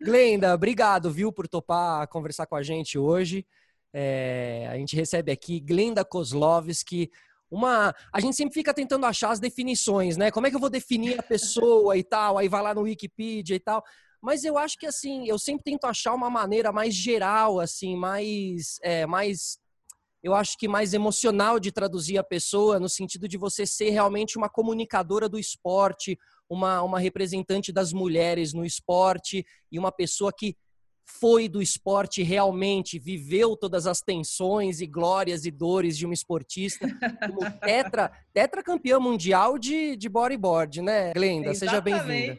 Glenda, obrigado, viu, por topar conversar com a gente hoje. É, a gente recebe aqui Glenda Kozlovski, uma. A gente sempre fica tentando achar as definições, né? Como é que eu vou definir a pessoa e tal? Aí vai lá no Wikipedia e tal. Mas eu acho que assim, eu sempre tento achar uma maneira mais geral, assim, mais, é, mais eu acho que mais emocional de traduzir a pessoa, no sentido de você ser realmente uma comunicadora do esporte, uma, uma representante das mulheres no esporte e uma pessoa que foi do esporte realmente, viveu todas as tensões e glórias e dores de um esportista, como tetra, tetra campeã mundial de, de bodyboard, né, Glenda? Exatamente. Seja bem-vinda.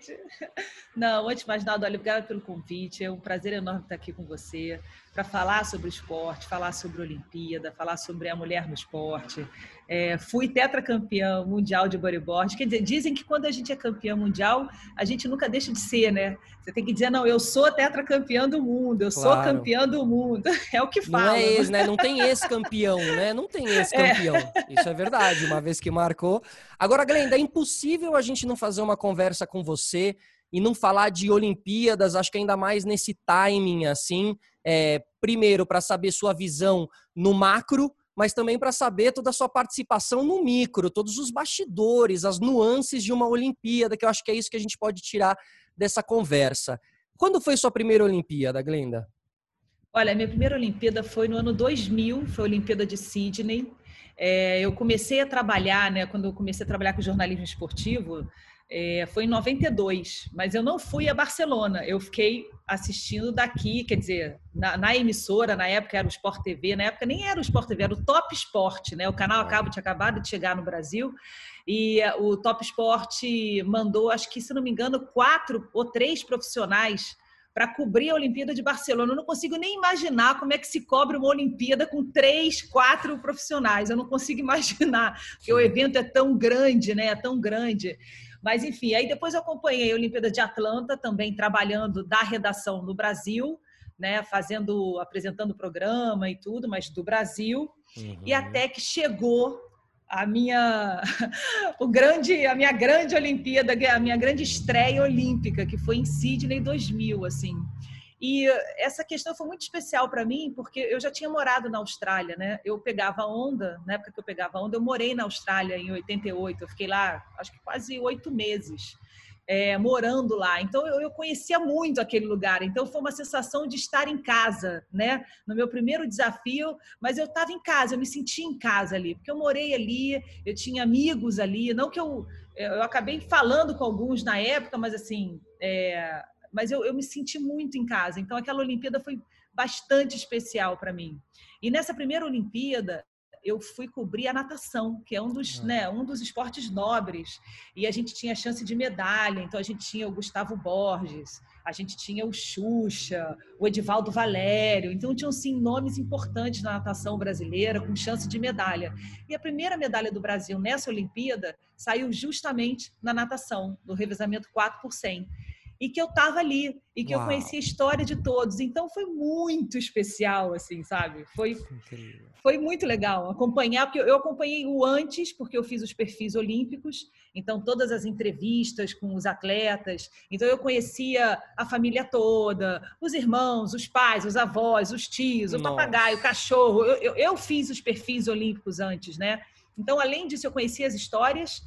Não, antes de mais nada, olha, obrigada pelo convite. É um prazer enorme estar aqui com você para falar sobre esporte, falar sobre a Olimpíada, falar sobre a mulher no esporte. É, fui tetracampeã mundial de bodyboard. Quer dizer, dizem que quando a gente é campeã mundial, a gente nunca deixa de ser, né? Você tem que dizer, não, eu sou tetracampeã do mundo, eu claro. sou campeã do mundo. É o que fala. Não é esse, né? Não tem esse campeão, né? Não tem esse é. campeão. É. Isso é verdade, uma vez que marcou. Agora, Glenda, é impossível a gente não fazer uma conversa com você e não falar de Olimpíadas, acho que ainda mais nesse timing, assim, é, primeiro para saber sua visão no macro, mas também para saber toda a sua participação no micro, todos os bastidores, as nuances de uma Olimpíada, que eu acho que é isso que a gente pode tirar dessa conversa. Quando foi sua primeira Olimpíada, Glenda? Olha, minha primeira Olimpíada foi no ano 2000, foi a Olimpíada de Sydney. É, eu comecei a trabalhar, né, quando eu comecei a trabalhar com jornalismo esportivo, é, foi em 92, mas eu não fui a Barcelona, eu fiquei assistindo daqui, quer dizer, na, na, emissora, na época era o Sport TV, na época nem era o Sport TV, era o Top Sport, né? O canal Acabo tinha acabado de chegar no Brasil e eh, o Top Sport mandou, acho que se não me engano, quatro ou três profissionais para cobrir a Olimpíada de Barcelona. Eu não consigo nem imaginar como é que se cobre uma Olimpíada com três, quatro profissionais. Eu não consigo imaginar, porque o evento é tão grande, né? É tão grande. Mas, enfim, aí depois eu acompanhei a Olimpíada de Atlanta, também trabalhando da redação no Brasil, né, fazendo, apresentando o programa e tudo, mas do Brasil. Uhum. E até que chegou a minha o grande a minha grande Olimpíada, a minha grande estreia olímpica, que foi em Sydney 2000, assim. E essa questão foi muito especial para mim, porque eu já tinha morado na Austrália, né? Eu pegava onda, na época que eu pegava onda, eu morei na Austrália em 88. Eu fiquei lá, acho que quase oito meses. É, morando lá. Então eu, eu, conhecia muito aquele lugar. Então foi uma sensação de estar em casa, né? No meu primeiro desafio, mas eu estava em casa, eu me sentia em casa ali, porque eu morei ali, eu tinha amigos ali. Não que eu eu acabei falando com alguns na época, mas assim é, mas eu, eu me senti muito em casa. Então, aquela Olimpíada foi bastante especial para mim. E nessa primeira Olimpíada, eu fui cobrir a natação, que é um dos, né, um dos esportes nobres. E a gente tinha chance de medalha. Então, a gente tinha o Gustavo Borges, a gente tinha o Xuxa, o Edivaldo Valério. Então, tinham, sim, nomes importantes na natação brasileira com chance de medalha. E a primeira medalha do Brasil nessa Olimpíada saiu justamente na natação, no revezamento 4 por 100 e que eu estava ali e que Uau. eu conhecia a história de todos. Então foi muito especial, assim, sabe? Foi, foi muito legal acompanhar, porque eu acompanhei o antes, porque eu fiz os perfis olímpicos, então todas as entrevistas com os atletas. Então eu conhecia a família toda, os irmãos, os pais, os avós, os tios, o Nossa. papagaio, o cachorro. Eu, eu, eu fiz os perfis olímpicos antes, né? Então, além disso, eu conhecia as histórias,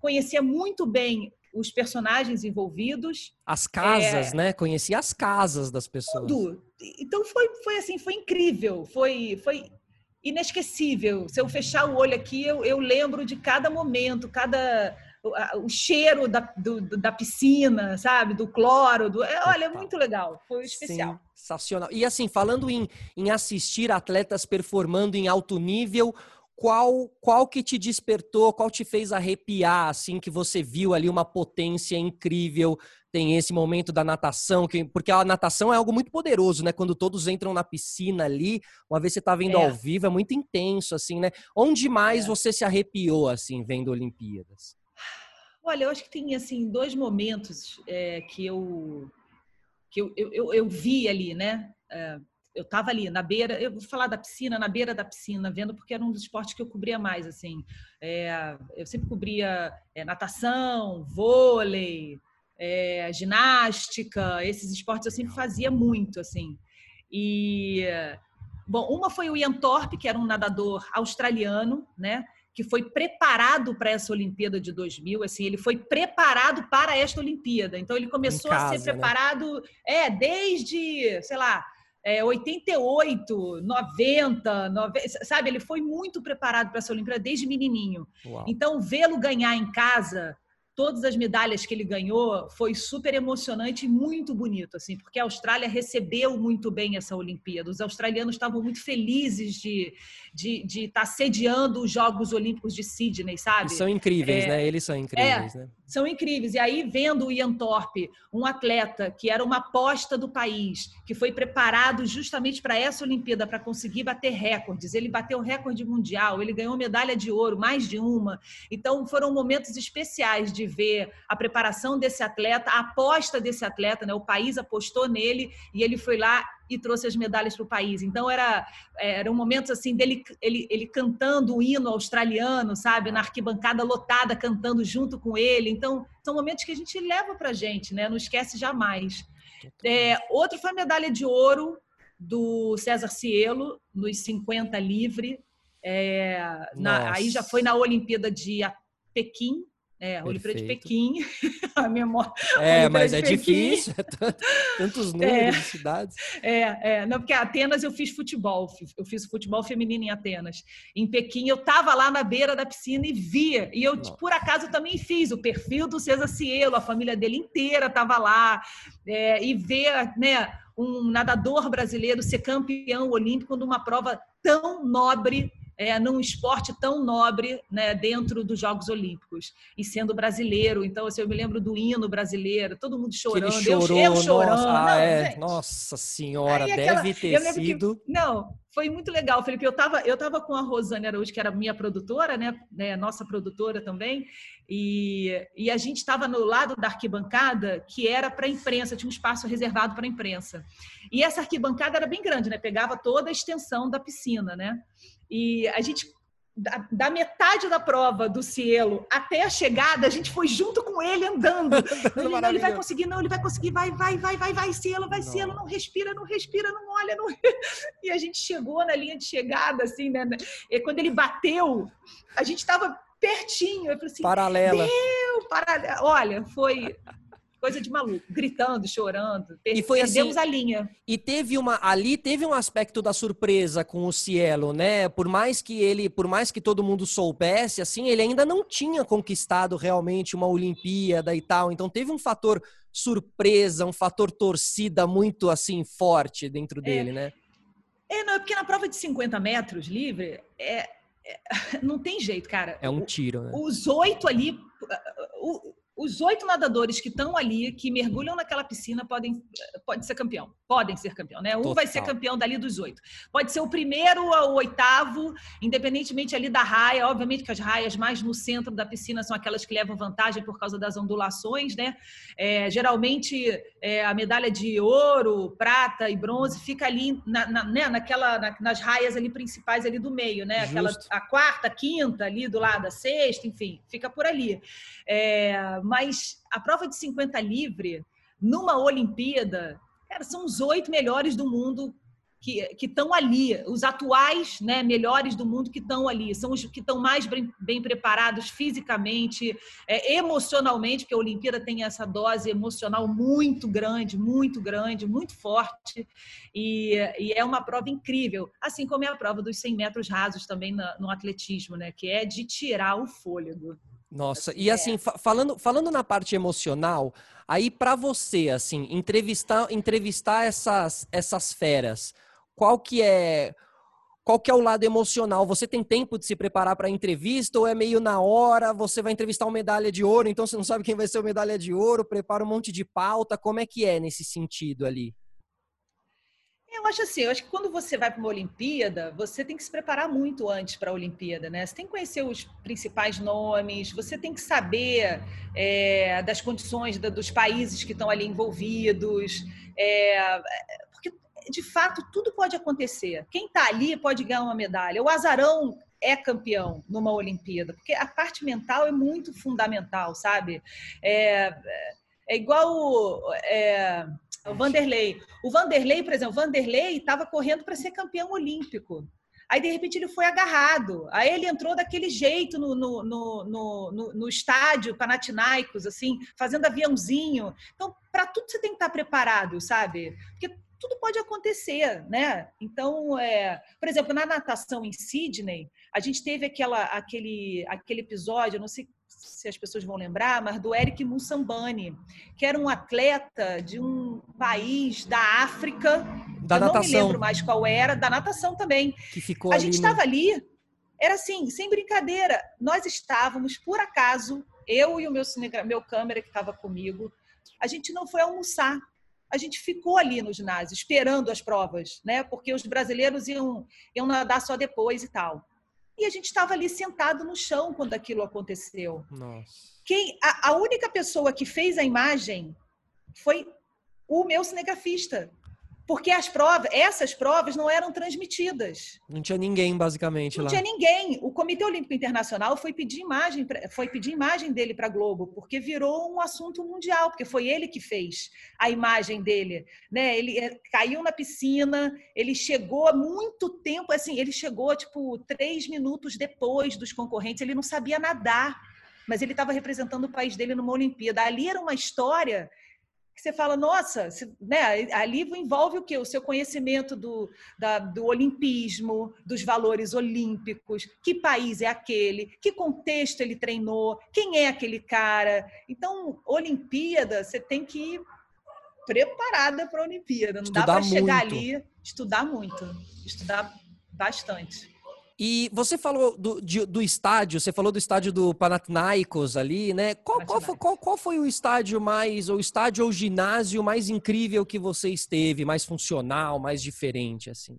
conhecia muito bem os personagens envolvidos. As casas, é... né? Conheci as casas das pessoas. Tudo. Então foi, foi assim, foi incrível, foi, foi inesquecível. Se eu fechar o olho aqui, eu, eu lembro de cada momento, cada o, o cheiro da, do, da piscina, sabe? Do cloro. Do... É, olha, é muito legal. Foi especial. Sensacional. E assim, falando em, em assistir atletas performando em alto nível, qual qual que te despertou, qual te fez arrepiar, assim, que você viu ali uma potência incrível? Tem esse momento da natação, que, porque a natação é algo muito poderoso, né? Quando todos entram na piscina ali, uma vez você tá vendo é. ao vivo, é muito intenso, assim, né? Onde mais é. você se arrepiou, assim, vendo Olimpíadas? Olha, eu acho que tem, assim, dois momentos é, que eu que eu, eu, eu, eu vi ali, né? Eu estava ali na beira, eu vou falar da piscina, na beira da piscina, vendo porque era um dos esportes que eu cobria mais, assim. É, eu sempre cobria é, natação, vôlei, é, ginástica, esses esportes eu sempre fazia muito, assim. E, bom, uma foi o Ian Thorpe, que era um nadador australiano, né? que foi preparado para essa Olimpíada de 2000, assim, ele foi preparado para esta Olimpíada. Então ele começou casa, a ser né? preparado, né? é, desde, sei lá, é, 88, 90, 90, sabe? Ele foi muito preparado para essa Olimpíada desde menininho. Uau. Então vê-lo ganhar em casa todas as medalhas que ele ganhou foi super emocionante e muito bonito, assim, porque a Austrália recebeu muito bem essa Olimpíada. Os australianos estavam muito felizes de de, de estar tá sediando os Jogos Olímpicos de Sydney, sabe? E são incríveis, é, né? Eles são incríveis, é, né? São incríveis. E aí, vendo o Ian Thorpe, um atleta que era uma aposta do país, que foi preparado justamente para essa Olimpíada, para conseguir bater recordes. Ele bateu o recorde mundial, ele ganhou medalha de ouro, mais de uma. Então, foram momentos especiais de ver a preparação desse atleta, a aposta desse atleta, né? O país apostou nele e ele foi lá e trouxe as medalhas para o país. Então era eram momentos assim dele ele, ele cantando o hino australiano, sabe, na arquibancada lotada cantando junto com ele. Então são momentos que a gente leva para a gente, né? Não esquece jamais. É, outro foi a medalha de ouro do César Cielo nos 50 livre. É, na, aí já foi na Olimpíada de Pequim, é, a Olimpíada de Pequim, a memória. É, mas é Pequim. difícil, é tanto, tantos números é, de cidades. É, é, não, porque Atenas eu fiz futebol, eu fiz futebol feminino em Atenas. Em Pequim eu estava lá na beira da piscina e via, e eu Nossa. por acaso também fiz o perfil do César Cielo, a família dele inteira estava lá, é, e ver, né, um nadador brasileiro ser campeão olímpico numa prova tão nobre é, num esporte tão nobre né, dentro dos Jogos Olímpicos e sendo brasileiro. Então, assim, eu me lembro do hino brasileiro, todo mundo chorando, chorou, eu, eu chorando. Nossa, ah, não, é. nossa senhora, Aí, aquela, deve ter sido. Que, não, foi muito legal, Felipe. Eu estava eu tava com a Rosane Araújo, que era minha produtora, né, né nossa produtora também, e, e a gente estava no lado da arquibancada que era para a imprensa, tinha um espaço reservado para a imprensa. E essa arquibancada era bem grande, né? Pegava toda a extensão da piscina, né? E a gente da, da, metade da prova do Cielo até a chegada, a gente foi junto com ele andando. ele, não, ele vai conseguir, não, ele vai conseguir, vai, vai, vai, vai, vai, Cielo, vai, não. Cielo, não respira, não respira, não olha, não. E a gente chegou na linha de chegada, assim, né? E quando ele bateu, a gente estava pertinho. Eu falei assim, paralela. Deu, paralela. Olha, foi coisa de maluco, gritando, chorando. E foi assim, Perdemos a linha. E teve uma ali teve um aspecto da surpresa com o Cielo, né? Por mais que ele, por mais que todo mundo soubesse, assim, ele ainda não tinha conquistado realmente uma Olimpíada e tal. Então teve um fator surpresa, um fator torcida muito assim forte dentro é. dele, né? É, não, é porque na prova de 50 metros livre é, é não tem jeito, cara. É um tiro, né? Os oito ali, o, os oito nadadores que estão ali, que mergulham naquela piscina, podem pode ser campeão. Podem ser campeão, né? Um Total. vai ser campeão dali dos oito. Pode ser o primeiro ao oitavo, independentemente ali da raia. Obviamente que as raias mais no centro da piscina são aquelas que levam vantagem por causa das ondulações, né? É, geralmente é, a medalha de ouro, prata e bronze fica ali na, na, né? Naquela, na, nas raias ali principais ali do meio, né? Aquela, a quarta, a quinta ali do lado, a sexta, enfim, fica por ali. É, mas a prova de 50 livre, numa Olimpíada, cara, são os oito melhores do mundo que estão ali, os atuais né, melhores do mundo que estão ali, são os que estão mais bem, bem preparados fisicamente, é, emocionalmente, porque a Olimpíada tem essa dose emocional muito grande, muito grande, muito forte, e, e é uma prova incrível, assim como é a prova dos 100 metros rasos também no, no atletismo, né, que é de tirar o fôlego. Nossa, e assim, fa falando, falando na parte emocional, aí para você, assim, entrevistar, entrevistar essas, essas feras, qual que é qual que é o lado emocional? Você tem tempo de se preparar para a entrevista ou é meio na hora? Você vai entrevistar uma medalha de ouro, então você não sabe quem vai ser o medalha de ouro, prepara um monte de pauta, como é que é nesse sentido ali? Eu acho assim, eu acho que quando você vai para uma Olimpíada, você tem que se preparar muito antes para a Olimpíada, né? Você tem que conhecer os principais nomes, você tem que saber é, das condições da, dos países que estão ali envolvidos, é, porque de fato tudo pode acontecer. Quem está ali pode ganhar uma medalha. O azarão é campeão numa Olimpíada, porque a parte mental é muito fundamental, sabe? É, É igual o, é, o Vanderlei. O Vanderlei, por exemplo, o Vanderlei estava correndo para ser campeão olímpico. Aí, de repente, ele foi agarrado. Aí ele entrou daquele jeito no, no, no, no, no estádio Panathinaikos, assim, fazendo aviãozinho. Então, para tudo você tem que estar preparado, sabe? Porque tudo pode acontecer, né? Então, é, por exemplo, na natação em Sydney, a gente teve aquela, aquele, aquele episódio, não sei se as pessoas vão lembrar, mas do Eric Mussambani, que era um atleta de um país da África, da eu natação. não me lembro mais qual era, da natação também. Que ficou a ali gente estava no... ali, era assim, sem brincadeira, nós estávamos, por acaso, eu e o meu, meu câmera que estava comigo, a gente não foi almoçar a gente ficou ali no ginásio, esperando as provas, né? Porque os brasileiros iam, iam nadar só depois e tal. E a gente estava ali sentado no chão quando aquilo aconteceu. Nossa. Quem, a, a única pessoa que fez a imagem foi o meu cinegrafista. Porque as provas, essas provas não eram transmitidas. Não tinha ninguém, basicamente, não lá. Não tinha ninguém. O Comitê Olímpico Internacional foi pedir imagem, foi pedir imagem dele para a Globo, porque virou um assunto mundial, porque foi ele que fez a imagem dele. Né? Ele eh, caiu na piscina, ele chegou há muito tempo, assim, ele chegou tipo três minutos depois dos concorrentes, ele não sabia nadar, mas ele estava representando o país dele numa Olimpíada. Ali era uma história que você fala, nossa, né, ali envolve o quê? O seu conhecimento do, da, do olimpismo, dos valores olímpicos, que país é aquele, que contexto ele treinou, quem é aquele cara. Então, Olimpíada, você tem que ir preparada para a Olimpíada. Não estudar dá para chegar ali, estudar muito, estudar bastante. E você falou do, de, do estádio, você falou do estádio do Panathinaikos ali, né? Qual, qual, foi, qual, qual, foi o estádio mais, ou estádio ou ginásio mais incrível que você esteve, mais funcional, mais diferente, assim?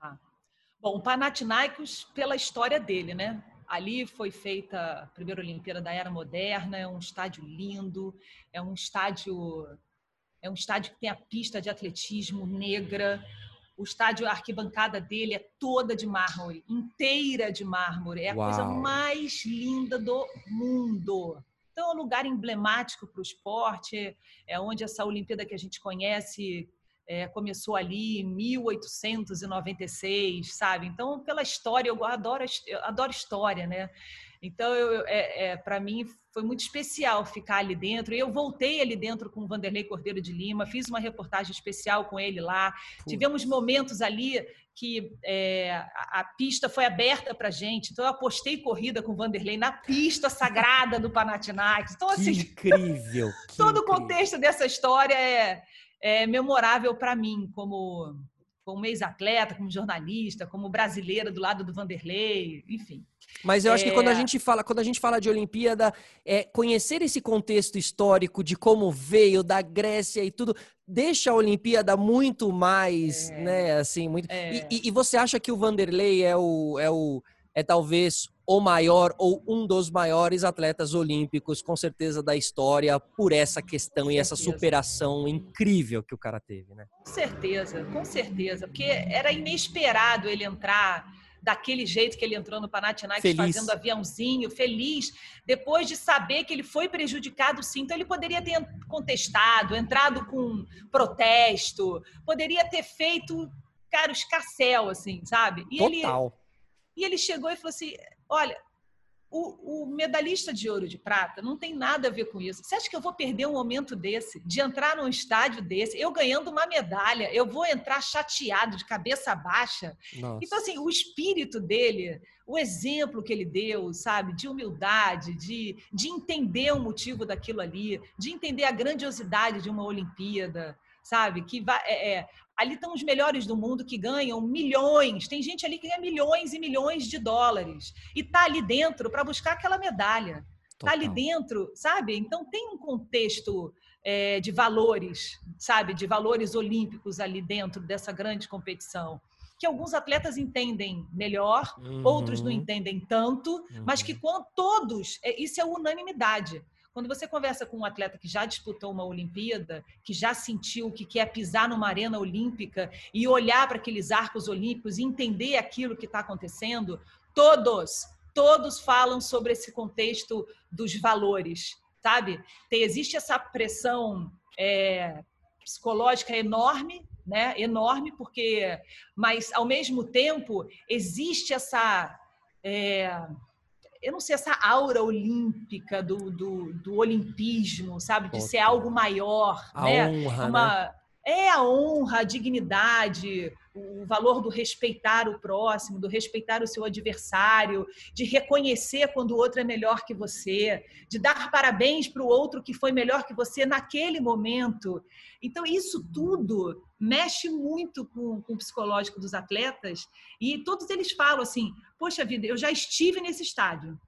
Ah. Bom, o Panathinaikos, pela história dele, né? Ali foi feita a primeira Olimpíada da Era Moderna, é um estádio lindo, é um estádio é um estádio que tem a pista de atletismo negra, o estádio, a arquibancada dele é toda de mármore, inteira de mármore. É a Uau. coisa mais linda do mundo. Então, é um lugar emblemático para o esporte, é onde essa Olimpíada que a gente conhece é, começou ali em 1896, sabe? Então, pela história, eu adoro, eu adoro história, né? Então, eu, é, é para mim, foi muito especial ficar ali dentro. Eu voltei ali dentro com o Vanderlei Cordeiro de Lima, fiz uma reportagem especial com ele lá. Tivemos momentos ali que é, a, a, pista foi aberta para gente. Então, eu apostei corrida com o Vanderlei na pista sagrada do Panathinaikos. Então, assim, que incrível! Que todo incrível. o contexto dessa história é, é memorável para mim, como como ex-atleta, como jornalista, como brasileira do lado do Vanderlei, enfim. Mas eu acho é... que quando a é. gente fala, quando a gente fala de Olimpíada, é conhecer esse contexto histórico de como veio da Grécia e tudo, deixa a Olimpíada muito mais, é... né, assim, muito. É... E, e, você acha que o Vanderlei é o, é o é talvez o maior ou um dos maiores atletas olímpicos, com certeza, da história, por essa questão e essa superação incrível que o cara teve, né? Com certeza, com certeza, porque era inesperado ele entrar daquele jeito que ele entrou no Panathinaikos, fazendo aviãozinho, feliz, depois de saber que ele foi prejudicado sim. Então ele poderia ter contestado, entrado com protesto, poderia ter feito, cara, escarcel, assim, sabe? E Total. Ele, e ele chegou e falou assim: olha, o, o, medalhista de ouro de prata não tem nada a ver com isso. Você acha que eu vou perder um momento desse, de entrar num estádio desse, eu ganhando uma medalha, eu vou entrar chateado, de cabeça baixa? Nossa. Então, assim, o espírito dele, o exemplo que ele deu, sabe, de humildade, de, de entender o motivo daquilo ali, de entender a grandiosidade de uma Olimpíada, sabe? Que vai, é, é, ali estão os melhores do mundo que ganham milhões. Tem gente ali que ganha milhões e milhões de dólares e tá ali dentro para buscar aquela medalha. Total. Tá ali dentro, sabe? Então tem um contexto é, de valores, sabe? De valores olímpicos ali dentro dessa grande competição que alguns atletas entendem melhor, uhum. outros não entendem tanto, uhum. mas que quando todos, é, isso é unanimidade. Quando você conversa com um atleta que já disputou uma Olimpíada, que já sentiu o que é pisar numa arena olímpica e olhar para aqueles arcos olímpicos e entender aquilo que está acontecendo, todos, todos falam sobre esse contexto dos valores, sabe? Tem, existe essa pressão é, psicológica enorme, né? Enorme, porque, mas ao mesmo tempo existe essa é, eu não sei, essa aura olímpica do, do, do olimpismo, sabe? De ser algo maior. A né? honra, Uma, né? É a honra, a dignidade, o valor do respeitar o próximo, do respeitar o seu adversário, de reconhecer quando o outro é melhor que você, de dar parabéns para o outro que foi melhor que você naquele momento. Então, isso tudo mexe muito com, com o psicológico dos atletas e todos eles falam assim: Poxa vida, eu já estive nesse estádio,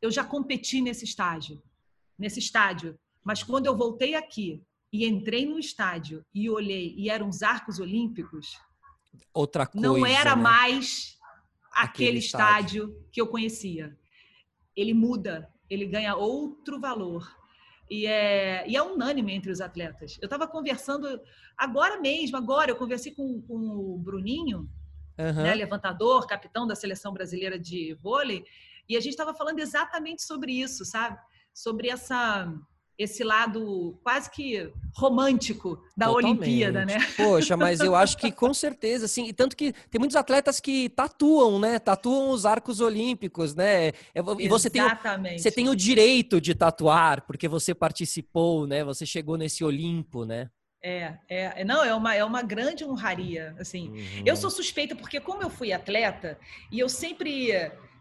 eu já competi nesse estágio, nesse estádio, mas quando eu voltei aqui e entrei no estádio e olhei e eram os arcos olímpicos, outra coisa. Não era né? mais aquele, Aquele estádio. estádio. que eu conhecia. Ele muda, ele ganha outro valor. E é, e é unânime entre os atletas. Eu estava conversando agora mesmo, agora eu conversei com, com o Bruninho, Aham. né, levantador, capitão da seleção brasileira de vôlei, e a gente estava falando exatamente sobre isso, sabe? Sobre essa esse lado quase que romântico da Totalmente. Olimpíada, né? Poxa, mas eu acho que com certeza, assim, e tanto que tem muitos atletas que tatuam, né? Tatuam os arcos olímpicos, né? É, E você tem, o- você tem o direito de tatuar, porque você participou, né? Você chegou nesse Olimpo, né? É, é, não, é uma, é uma grande honraria, assim. Uhum. Eu sou suspeita porque como eu fui atleta e eu sempre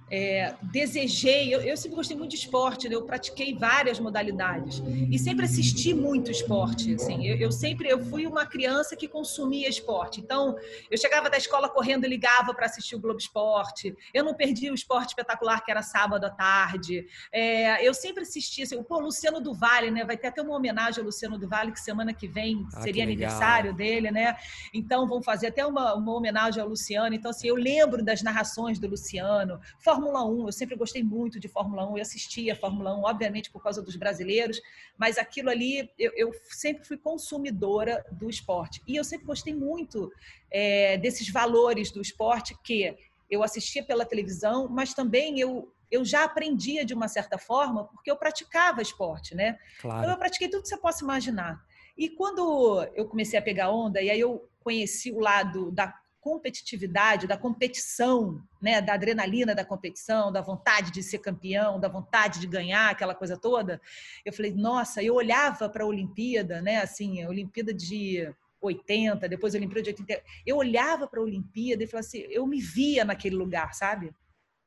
é, desejei, eu, eu sempre gostei muito de esporte, né? eu pratiquei várias modalidades e sempre assisti muito esporte, assim. Eu, eu sempre eu fui uma criança que consumia esporte. Então, eu chegava da escola correndo e ligava para assistir o Globo Esporte. Eu não perdia o esporte espetacular que era sábado à tarde. É, eu sempre assistia, assim, pô, Luciano do Vale, né? Vai ter até uma homenagem ao Luciano do Vale que semana que vem Ah, seria que aniversário dele, né? Então vão fazer até uma, uma homenagem ao Luciano. Então, assim, eu lembro das narrações do Luciano. Fórmula 1, eu sempre gostei muito de Fórmula 1, eu assistia a Fórmula 1, obviamente por causa dos brasileiros, mas aquilo ali eu, eu sempre fui consumidora do esporte. E eu sempre gostei muito é, desses valores do esporte que eu assistia pela televisão, mas também eu. Eu já aprendia de uma certa forma, porque eu praticava esporte, né? Então, Claro. eu pratiquei tudo que você possa imaginar. E quando eu comecei a pegar onda, e aí eu conheci o lado da competitividade, da competição, né, da adrenalina da competição, da vontade de ser campeão, da vontade de ganhar, aquela coisa toda, eu falei, nossa, eu olhava para a Olimpíada, né, assim, a Olimpíada de 80, depois a Olimpíada de 80, eu olhava para a Olimpíada e falava assim, eu me via naquele lugar, sabe?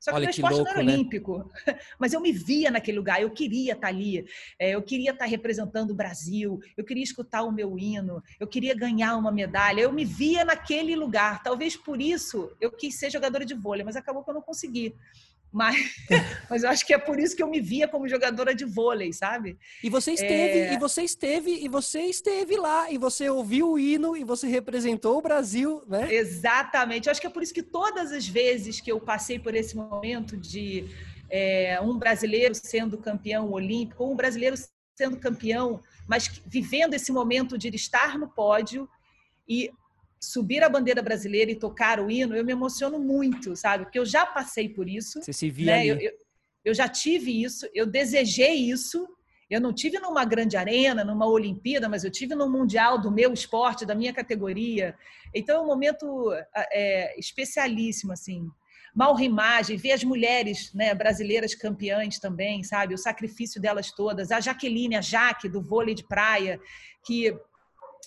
Só que Olha meu esporte louco, não era né? olímpico, mas eu me via naquele lugar, eu queria estar ali, é, eu queria estar representando o Brasil, eu queria escutar o meu hino, eu queria ganhar uma medalha, eu me via naquele lugar. Talvez por isso eu quis ser jogadora de vôlei, mas acabou que eu não consegui. Mas, mas eu acho que é por isso que eu me via como jogadora de vôlei, sabe? E você esteve, É. e você esteve, e você esteve lá, e você ouviu o hino, e você representou o Brasil, né? Exatamente. Eu acho que é por isso que todas as vezes que eu passei por esse momento de é, um brasileiro sendo campeão olímpico, ou um brasileiro sendo campeão, mas vivendo esse momento de estar no pódio e subir a bandeira brasileira e tocar o hino, eu me emociono muito, sabe? Porque eu já passei por isso. Você se via né? Eu, eu, eu já tive isso, eu desejei isso. Eu não tive numa grande arena, numa Olimpíada, mas eu tive no mundial do meu esporte, da minha categoria. Então é um momento é, especialíssimo, assim. Malra imagem, ver as mulheres né, brasileiras campeãs também, sabe? O sacrifício delas todas. A Jaqueline, a Jaque, do vôlei de praia, que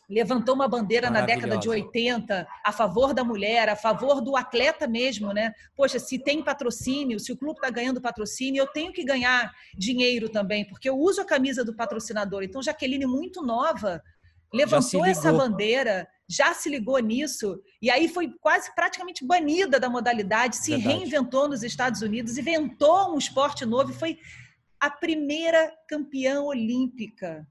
levantou uma bandeira na década de Maravilhosa. 80 a favor da mulher, a favor do atleta mesmo, né? Poxa, se tem patrocínio, se o clube está ganhando patrocínio, eu tenho que ganhar dinheiro também, porque eu uso a camisa do patrocinador. Então, Jaqueline, muito nova, levantou essa bandeira, já se ligou nisso, e aí foi quase praticamente banida da modalidade, se Verdade. reinventou nos Estados Unidos, inventou um esporte novo e foi a primeira campeã olímpica,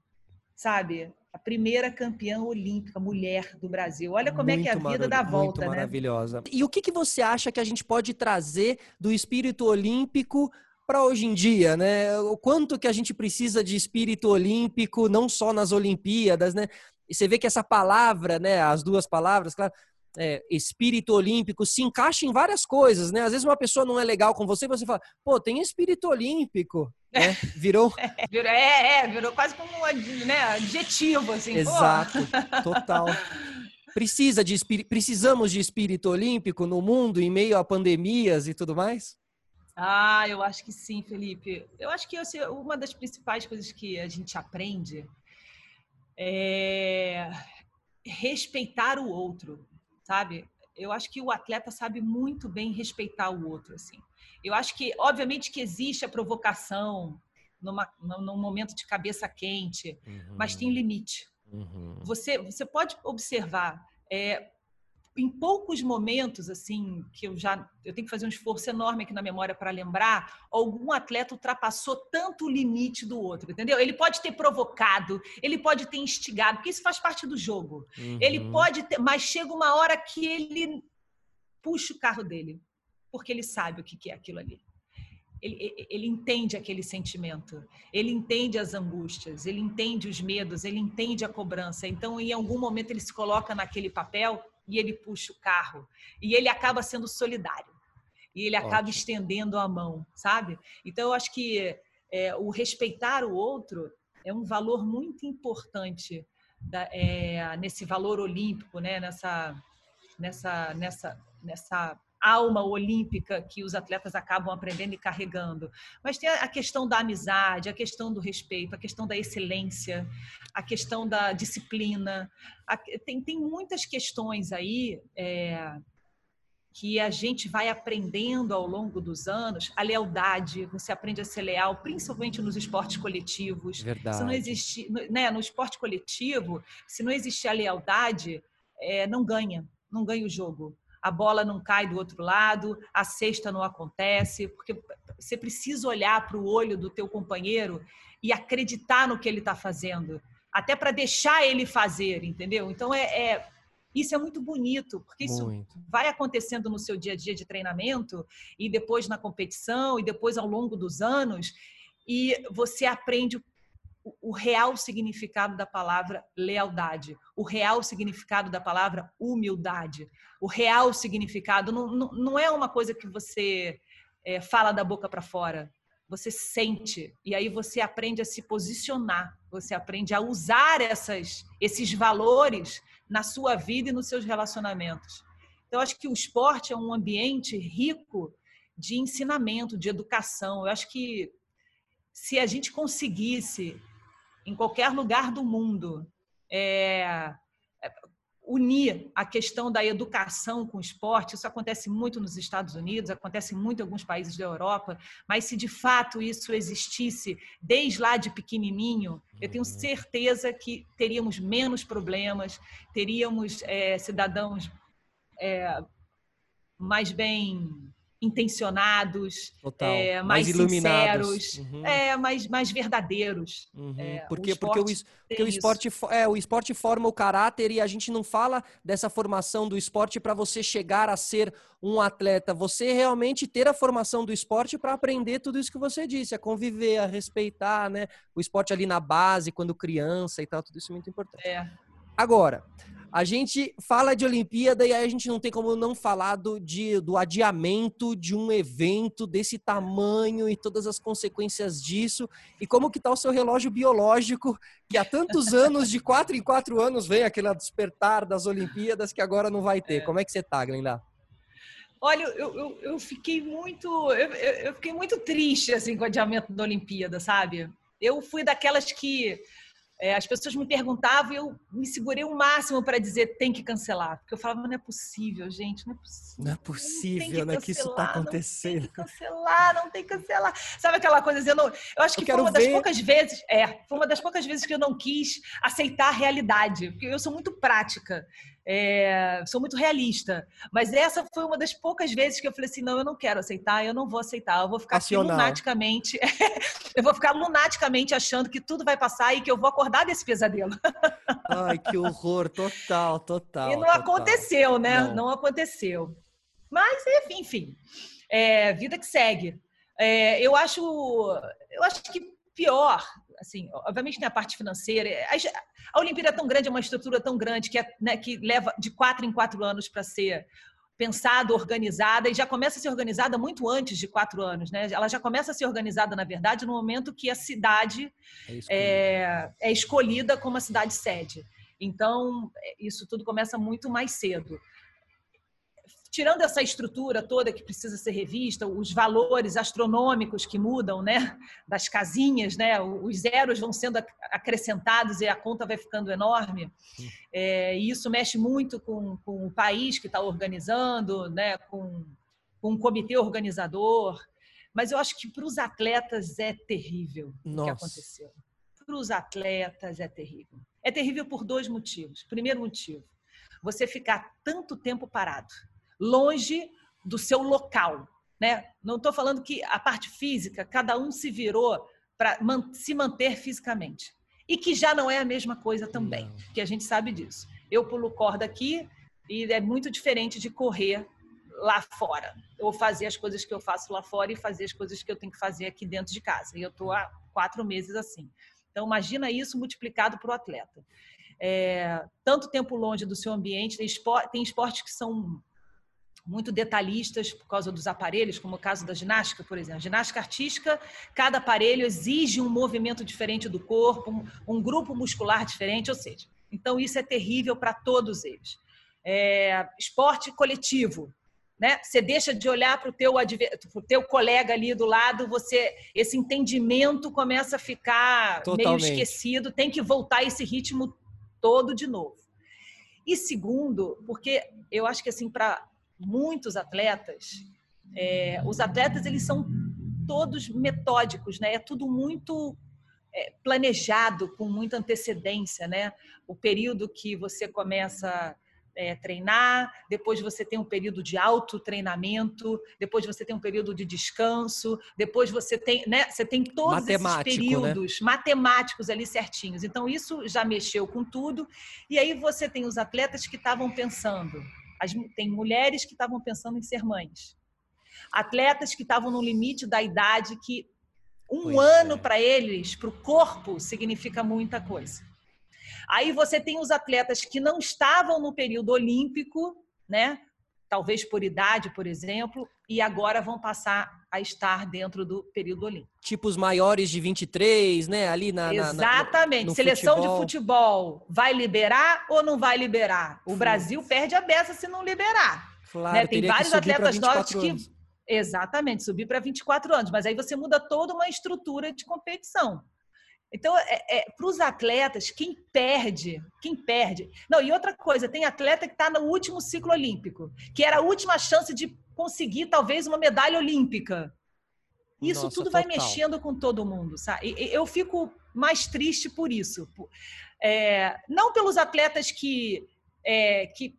sabe? A primeira campeã olímpica mulher do Brasil. Olha como é que a Muito vida dá marav- muito volta, né? maravilhosa. E o que, que você acha que a gente pode trazer do espírito olímpico para hoje em dia, né? O quanto que a gente precisa de espírito olímpico, não só nas Olimpíadas, né? E você vê que essa palavra, né, as duas palavras, claro, é, espírito olímpico se encaixa em várias coisas, né? Às vezes uma pessoa não é legal com você, você fala, pô, tem espírito olímpico. Né? Virou. É, virou, é, é, virou quase como um né, adjetivo, assim. Exato, pô. total. Precisa de precisamos de espírito olímpico no mundo em meio a pandemias e tudo mais? Ah, eu acho que sim, Felipe. Eu acho que assim, uma das principais coisas que a gente aprende é respeitar o outro, sabe? Eu acho que o atleta sabe muito bem respeitar o outro, assim. Eu acho que, obviamente, que existe a provocação numa, num momento de cabeça quente, uhum. mas tem limite. Uhum. Você, você pode observar, é, em poucos momentos, assim, que eu já eu tenho que fazer um esforço enorme aqui na memória para lembrar, algum atleta ultrapassou tanto o limite do outro, entendeu? Ele pode ter provocado, ele pode ter instigado, porque isso faz parte do jogo. Uhum. Ele pode ter, mas chega uma hora que ele puxa o carro dele, porque ele sabe o que é aquilo ali. Ele, ele, entende aquele sentimento, ele entende as angústias, ele entende os medos, ele entende a cobrança. Então, em algum momento, ele se coloca naquele papel e ele puxa o carro. E ele acaba sendo solidário. E ele acaba Ótimo. estendendo a mão, sabe? Então, eu acho que é, o respeitar o outro é um valor muito importante da, é, nesse valor olímpico, né? nessa, nessa, nessa, nessa alma olímpica que os atletas acabam aprendendo e carregando. Mas tem a questão da amizade, a questão do respeito, a questão da excelência, a questão da disciplina. Tem, tem muitas questões aí é, que a gente vai aprendendo ao longo dos anos. A lealdade, você aprende a ser leal, principalmente nos esportes coletivos. Verdade. Se não existe, né, no esporte coletivo, se não existir a lealdade, é, não ganha, não ganha o jogo a bola não cai do outro lado, a cesta não acontece, porque você precisa olhar para o olho do teu companheiro e acreditar no que ele está fazendo, até para deixar ele fazer, entendeu? Então é, é, isso é muito bonito, porque isso muito. vai acontecendo no seu dia a dia de treinamento e depois na competição e depois ao longo dos anos e você aprende o real significado da palavra lealdade, o real significado da palavra humildade, o real significado não, não, não é uma coisa que você é, fala da boca para fora, você sente e aí você aprende a se posicionar, você aprende a usar essas, esses valores na sua vida e nos seus relacionamentos. Então, acho que o esporte é um ambiente rico de ensinamento, de educação. Eu acho que se a gente conseguisse em qualquer lugar do mundo, é, é, unir a questão da educação com o esporte. Isso acontece muito nos Estados Unidos, acontece muito em alguns países da Europa, mas se de fato isso existisse desde lá de pequenininho, eu tenho uhum. certeza que teríamos menos problemas, teríamos é, cidadãos é, mais bem intencionados, é, mais, mais sinceros, uhum. é, mais, mais verdadeiros. Uhum. É, porque, o porque, o, porque o esporte é o esporte forma o caráter e a gente não fala dessa formação do esporte para você chegar a ser um atleta. Você realmente ter a formação do esporte para aprender tudo isso que você disse, a conviver, a respeitar, né? O esporte ali na base, quando criança e tal, tudo isso é muito importante. É. Agora, a gente fala de Olimpíada e aí a gente não tem como não falar do, de, do adiamento de um evento desse tamanho e todas as consequências disso. E como que está o seu relógio biológico, que há tantos anos, de quatro em quatro anos, vem aquele despertar das Olimpíadas que agora não vai ter. É. Como é que você está, Glenda? Olha, eu, eu, eu, fiquei muito eu, eu fiquei muito triste assim, com o adiamento da Olimpíada, sabe? Eu fui daquelas que é, as pessoas me perguntavam e eu me segurei o máximo para dizer tem que cancelar. Porque eu falava, não é possível, gente, não é possível. Não é possível, não, né, que isso está acontecendo. Não tem que cancelar, não tem que cancelar. Sabe aquela coisa, eu, não, eu acho que eu foi uma ver... das poucas vezes, é, foi uma das poucas vezes que eu não quis aceitar a realidade, porque eu sou muito prática. É, sou muito realista, mas essa foi uma das poucas vezes que eu falei assim: não, eu não quero aceitar, eu não vou aceitar, eu vou ficar aqui lunaticamente, eu vou ficar lunaticamente achando que tudo vai passar e que eu vou acordar desse pesadelo. Ai, que horror, total, total. E não total. aconteceu, né? Não. não. aconteceu. Mas, enfim, enfim é, vida que segue. É, eu acho, eu acho que pior assim, obviamente tem a parte financeira. A, a Olimpíada é tão grande, é uma estrutura tão grande que, é, né, que leva de quatro em quatro anos para ser pensada, organizada, e já começa a ser organizada muito antes de quatro anos. Né? Ela já começa a ser organizada, na verdade, no momento que a cidade é, é, é escolhida como a cidade sede. Então, isso tudo começa muito mais cedo tirando essa estrutura toda que precisa ser revista, os valores astronômicos que mudam, né, das casinhas, né, os zeros vão sendo acrescentados e a conta vai ficando enorme. É, e isso mexe muito com, com o país que está organizando, né, com, com o comitê organizador. Mas eu acho que para os atletas é terrível Nossa. o que aconteceu. Para os atletas é terrível. É terrível por dois motivos. Primeiro motivo, você ficar tanto tempo parado longe do seu local. Né? Não estou falando que a parte física, cada um se virou para se manter fisicamente. E que já não é a mesma coisa também, não. que a gente sabe disso. Eu pulo corda aqui e é muito diferente de correr lá fora. Ou fazer as coisas que eu faço lá fora e fazer as coisas que eu tenho que fazer aqui dentro de casa. E eu estou há quatro meses assim. Então, imagina isso multiplicado para o atleta. É, tanto tempo longe do seu ambiente, tem esportes que são muito detalhistas por causa dos aparelhos, como o caso da ginástica, por exemplo. Ginástica artística, cada aparelho exige um movimento diferente do corpo, um, um grupo muscular diferente, ou seja, então isso é terrível para todos eles. É, esporte coletivo, né? Você deixa de olhar para o teu, teu colega ali do lado, você esse entendimento começa a ficar Totalmente. meio esquecido, tem que voltar esse ritmo todo de novo. E segundo, porque eu acho que assim para muitos atletas, é, os atletas eles são todos metódicos, né? É tudo muito é, planejado, com muita antecedência, né? O período que você começa é, treinar, depois você tem um período de autotreinamento, depois você tem um período de descanso, depois você tem, né, você tem todos Matemático, esses né? períodos né? matemáticos ali certinhos. Então isso já mexeu com tudo. E aí você tem os atletas que estavam pensando, as, tem mulheres que estavam pensando em ser mães. Atletas que estavam no limite da idade que um pois ano é. para eles, para o corpo, significa muita coisa. Aí você tem os atletas que não estavam no período olímpico, né? Talvez por idade, por exemplo, e agora vão passar a estar dentro do período olímpico. Tipo os maiores de 23, né? Ali na. Exatamente. Na, Seleção futebol. de futebol vai liberar ou não vai liberar? O Sim. Brasil perde a beça se não liberar. Claro, né? Tem vários atletas novos que. Exatamente, subir para 24 anos, mas aí você muda toda uma estrutura de competição. Então, é, é para os atletas, quem perde, quem perde. Não, e outra coisa, tem atleta que está no último ciclo olímpico, que era a última chance de conseguir talvez uma medalha olímpica. Isso Nossa, tudo vai mexendo com todo mundo, sabe? Eu fico mais triste por isso. É, não pelos atletas que, é, que,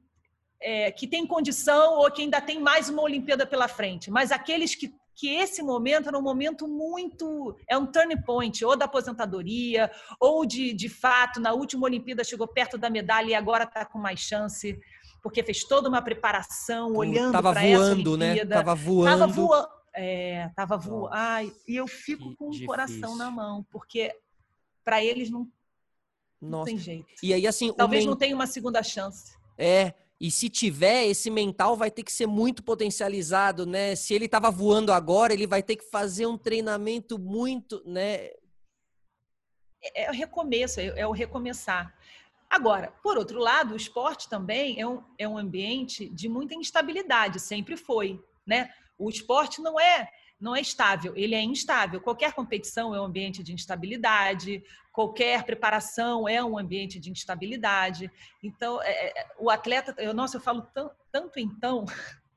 é, que têm condição ou que ainda tem mais uma Olimpíada pela frente, mas aqueles que, que esse momento era um momento muito. É um turning point, ou da aposentadoria, ou de, de fato, na última Olimpíada chegou perto da medalha e agora está com mais chance porque fez toda uma preparação, olhando para essa Olimpíada. Né? Tava voando, Tava voando. É, tava voando. Ai, e eu fico com o coração na mão, porque para eles não, não tem jeito. E aí, assim. Talvez men... não tenha uma segunda chance. É. E se tiver, esse mental vai ter que ser muito potencializado, né? Se ele estava voando agora, ele vai ter que fazer um treinamento muito, né? É, é o recomeço, é, é o recomeçar. Agora, por outro lado, o esporte também é um, é um ambiente de muita instabilidade, sempre foi, né? O esporte não é não é estável, ele é instável. Qualquer competição é um ambiente de instabilidade, qualquer preparação é um ambiente de instabilidade. Então, é, é o atleta, eu, nossa, eu falo tanto então,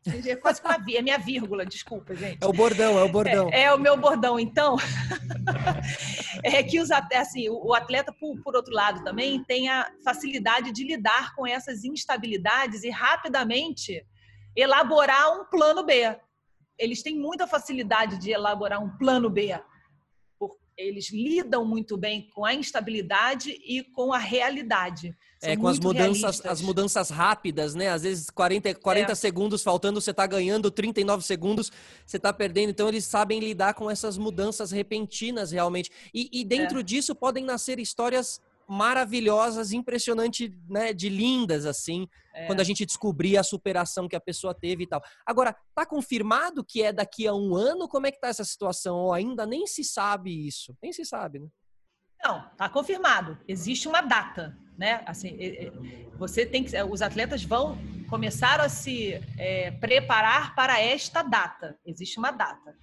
é quase uma é minha vírgula, desculpa, gente. É o bordão, é o bordão. É, é o meu bordão. Então, é que os, assim, o atleta, por, por outro lado, também tem a facilidade de lidar com essas instabilidades e rapidamente elaborar um plano B. Eles têm muita facilidade de elaborar um plano B. Eles lidam muito bem com a instabilidade e com a realidade. São é, com as mudanças, as mudanças rápidas, né? Às vezes 40, 40 é. segundos faltando, você está ganhando, 39 segundos, você está perdendo. Então, eles sabem lidar com essas mudanças repentinas, realmente. E, e dentro é. disso podem nascer histórias maravilhosas, impressionante, né, de lindas assim, é. quando a gente descobrir a superação que a pessoa teve e tal. Agora, tá confirmado que é daqui a um ano? Como é que tá essa situação? Ou ainda nem se sabe isso? Nem se sabe, né? Não, tá confirmado. Existe uma data, né? Assim, você tem que, os atletas vão começar a se é, preparar para esta data. Existe uma data.